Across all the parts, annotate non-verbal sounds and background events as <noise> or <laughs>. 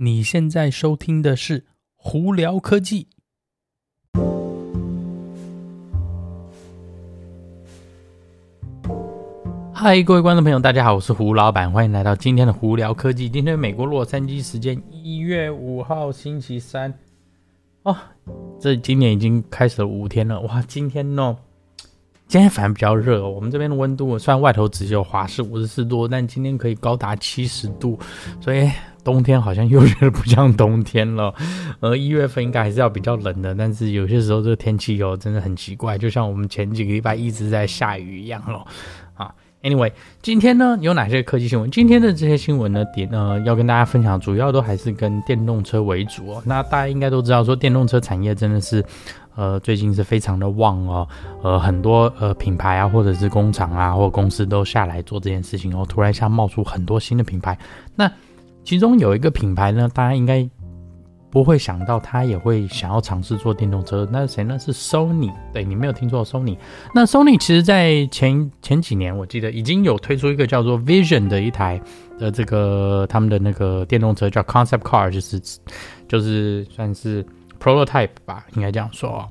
你现在收听的是《胡聊科技》。嗨，各位观众朋友，大家好，我是胡老板，欢迎来到今天的《胡聊科技》。今天美国洛杉矶时间一月五号星期三，哦，这今年已经开始了五天了，哇，今天呢？今天反而比较热哦，我们这边的温度虽然外头只有华氏五十四度，但今天可以高达七十度，所以冬天好像又觉得不像冬天了。而 <laughs> 一月份应该还是要比较冷的，但是有些时候这个天气哦真的很奇怪，就像我们前几个礼拜一直在下雨一样咯。啊，Anyway，今天呢有哪些科技新闻？今天的这些新闻呢点呃要跟大家分享，主要都还是跟电动车为主哦。那大家应该都知道说电动车产业真的是。呃，最近是非常的旺哦，呃，很多呃品牌啊，或者是工厂啊，或公司都下来做这件事情哦。突然一下冒出很多新的品牌，那其中有一个品牌呢，大家应该不会想到，他也会想要尝试做电动车。那是谁呢？是 Sony。对，你没有听错，Sony。那 Sony 其实在前前几年，我记得已经有推出一个叫做 Vision 的一台的这个他们的那个电动车，叫 Concept Car，就是就是算是。Prototype 吧，应该这样说。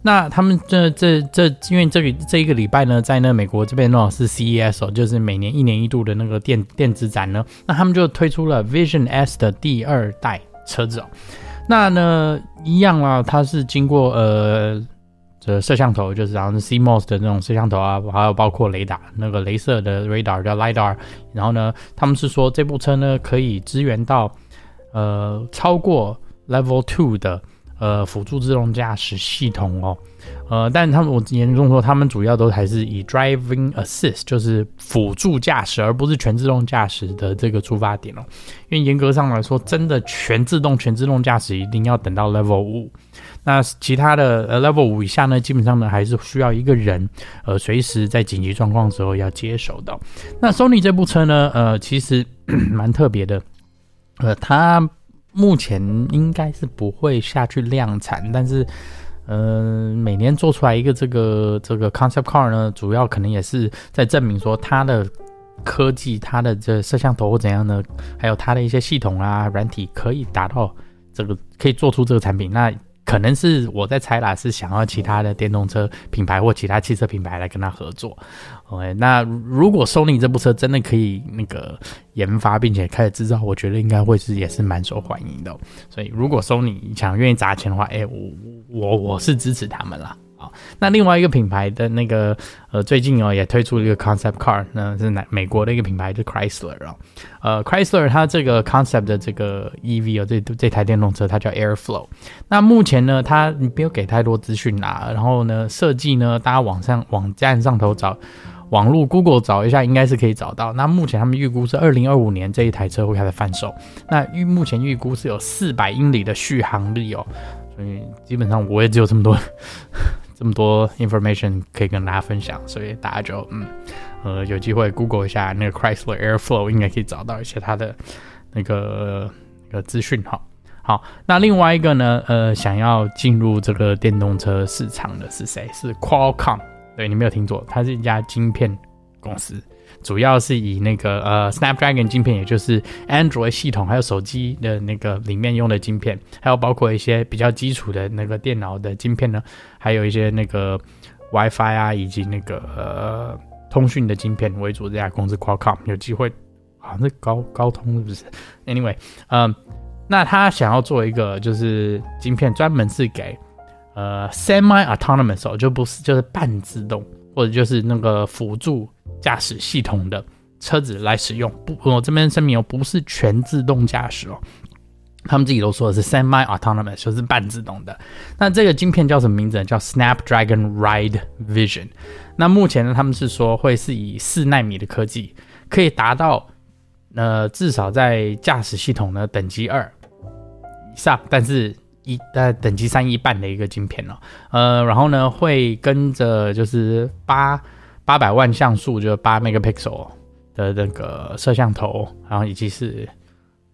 那他们这这这，因为这里这一个礼拜呢，在那美国这边呢是 CES 哦，就是每年一年一度的那个电电子展呢。那他们就推出了 Vision S 的第二代车子哦。那呢一样啊，它是经过呃这摄像头，就是然后是 CMOS 的那种摄像头啊，还有包括雷达那个镭射的 radar 叫 lidar。然后呢，他们是说这部车呢可以支援到呃超过 Level Two 的。呃，辅助自动驾驶系统哦，呃，但他们我严重说，他们主要都还是以 driving assist，就是辅助驾驶，而不是全自动驾驶的这个出发点哦。因为严格上来说，真的全自动、全自动驾驶一定要等到 level 五，那其他的呃 level 五以下呢，基本上呢还是需要一个人，呃，随时在紧急状况时候要接手的。那 Sony 这部车呢，呃，其实 <clears throat> 蛮特别的，呃，它。目前应该是不会下去量产，但是，嗯、呃，每年做出来一个这个这个 concept car 呢，主要可能也是在证明说它的科技、它的这摄像头或怎样呢，还有它的一些系统啊、软体可以达到这个，可以做出这个产品。那可能是我在猜啦，是想要其他的电动车品牌或其他汽车品牌来跟他合作。OK，那如果 Sony 这部车真的可以那个研发并且开始制造，我觉得应该会是也是蛮受欢迎的。所以如果 Sony 想愿意砸钱的话，哎、我我我是支持他们啦。好，那另外一个品牌的那个呃，最近哦也推出了一个 concept car，那是哪美国的一个品牌，就是 Chrysler 哦。呃，Chrysler 它这个 concept 的这个 EV 哦，这这台电动车它叫 Airflow。那目前呢，它你不要给太多资讯啦。然后呢，设计呢，大家网上网站上头找，网络 Google 找一下，应该是可以找到。那目前他们预估是二零二五年这一台车会开始贩售。那预目前预估是有四百英里的续航力哦，所以基本上我也只有这么多。这么多 information 可以跟大家分享，所以大家就嗯呃有机会 Google 一下那个 Chrysler Airflow，应该可以找到一些它的那个那个资讯哈。好，那另外一个呢，呃，想要进入这个电动车市场的是谁？是 Qualcomm，对，你没有听错，它是一家晶片公司。主要是以那个呃 Snapdragon 晶片，也就是 Android 系统，还有手机的那个里面用的晶片，还有包括一些比较基础的那个电脑的晶片呢，还有一些那个 WiFi 啊，以及那个呃通讯的晶片为主。这家公司 Qualcomm 有机会，好像是高高通是不是？Anyway，嗯，那他想要做一个就是晶片，专门是给呃 Semi Autonomous，哦就不是就是半自动，或者就是那个辅助。驾驶系统的车子来使用，不，我这边声明哦，不是全自动驾驶哦，他们自己都说的是 semi autonomous，就是半自动的。那这个晶片叫什么名字呢？叫 Snapdragon Ride Vision。那目前呢，他们是说会是以四纳米的科技，可以达到呃至少在驾驶系统的等级二以上，但是一呃等级三一半的一个晶片哦。呃，然后呢会跟着就是八。八百万像素，就是八 megapixel 的那个摄像头，然后以及是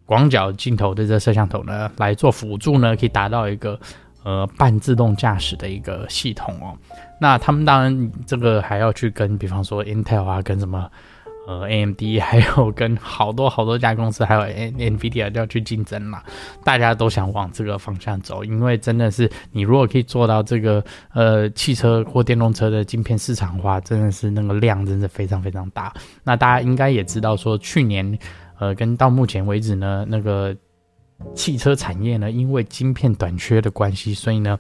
广角镜头的这摄像头呢，来做辅助呢，可以达到一个呃半自动驾驶的一个系统哦。那他们当然这个还要去跟，比方说 Intel 啊，跟什么呃，AMD <laughs> 还有跟好多好多家公司，还有 NVIDIA 都要去竞争嘛。大家都想往这个方向走，因为真的是你如果可以做到这个呃汽车或电动车的晶片市场化，真的是那个量真的非常非常大。那大家应该也知道说，去年呃跟到目前为止呢，那个汽车产业呢，因为晶片短缺的关系，所以呢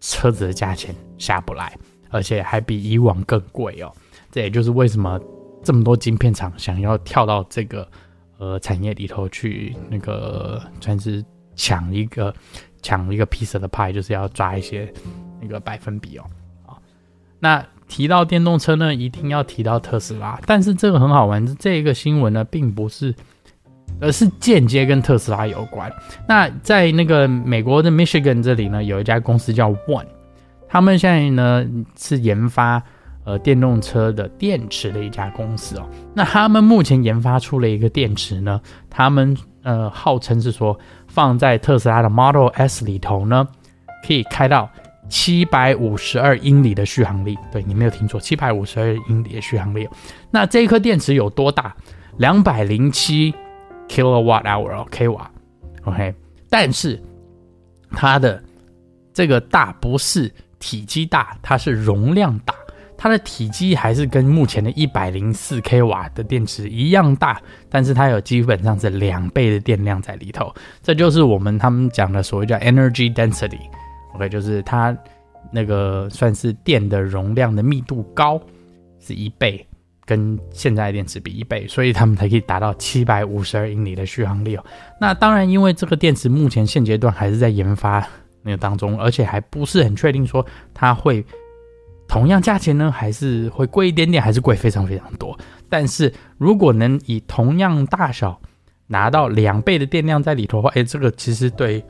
车子的价钱下不来，而且还比以往更贵哦。这也就是为什么。这么多晶片厂想要跳到这个呃产业里头去，那个算是抢一个抢一个 piece 的 pie，就是要抓一些那个百分比哦。啊，那提到电动车呢，一定要提到特斯拉。但是这个很好玩，这一个新闻呢，并不是，而是间接跟特斯拉有关。那在那个美国的 Michigan 这里呢，有一家公司叫 One，他们现在呢是研发。呃，电动车的电池的一家公司哦，那他们目前研发出了一个电池呢，他们呃号称是说放在特斯拉的 Model S 里头呢，可以开到七百五十二英里的续航力。对，你没有听错，七百五十二英里的续航力。那这一颗电池有多大？两百零七 kilowatt hour 哦，k 瓦。OK，但是它的这个大不是体积大，它是容量大。它的体积还是跟目前的一百零四 k 瓦的电池一样大，但是它有基本上是两倍的电量在里头，这就是我们他们讲的所谓叫 energy density，OK，就是它那个算是电的容量的密度高，是一倍，跟现在的电池比一倍，所以他们才可以达到七百五十二英里的续航力哦。那当然，因为这个电池目前现阶段还是在研发那个当中，而且还不是很确定说它会。同样价钱呢，还是会贵一点点，还是贵非常非常多。但是如果能以同样大小拿到两倍的电量在里头的话，哎，这个其实对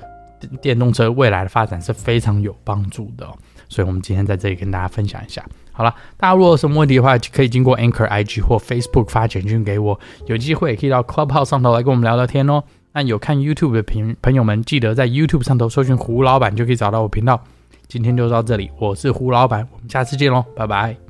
电动车未来的发展是非常有帮助的。所以我们今天在这里跟大家分享一下。好了，大家如果有什么问题的话，可以经过 Anchor IG 或 Facebook 发简讯给我，有机会也可以到 Clubhouse 上头来跟我们聊聊天哦。那有看 YouTube 的朋朋友们，记得在 YouTube 上头搜寻胡老板，就可以找到我频道。今天就到这里，我是胡老板，我们下次见喽，拜拜。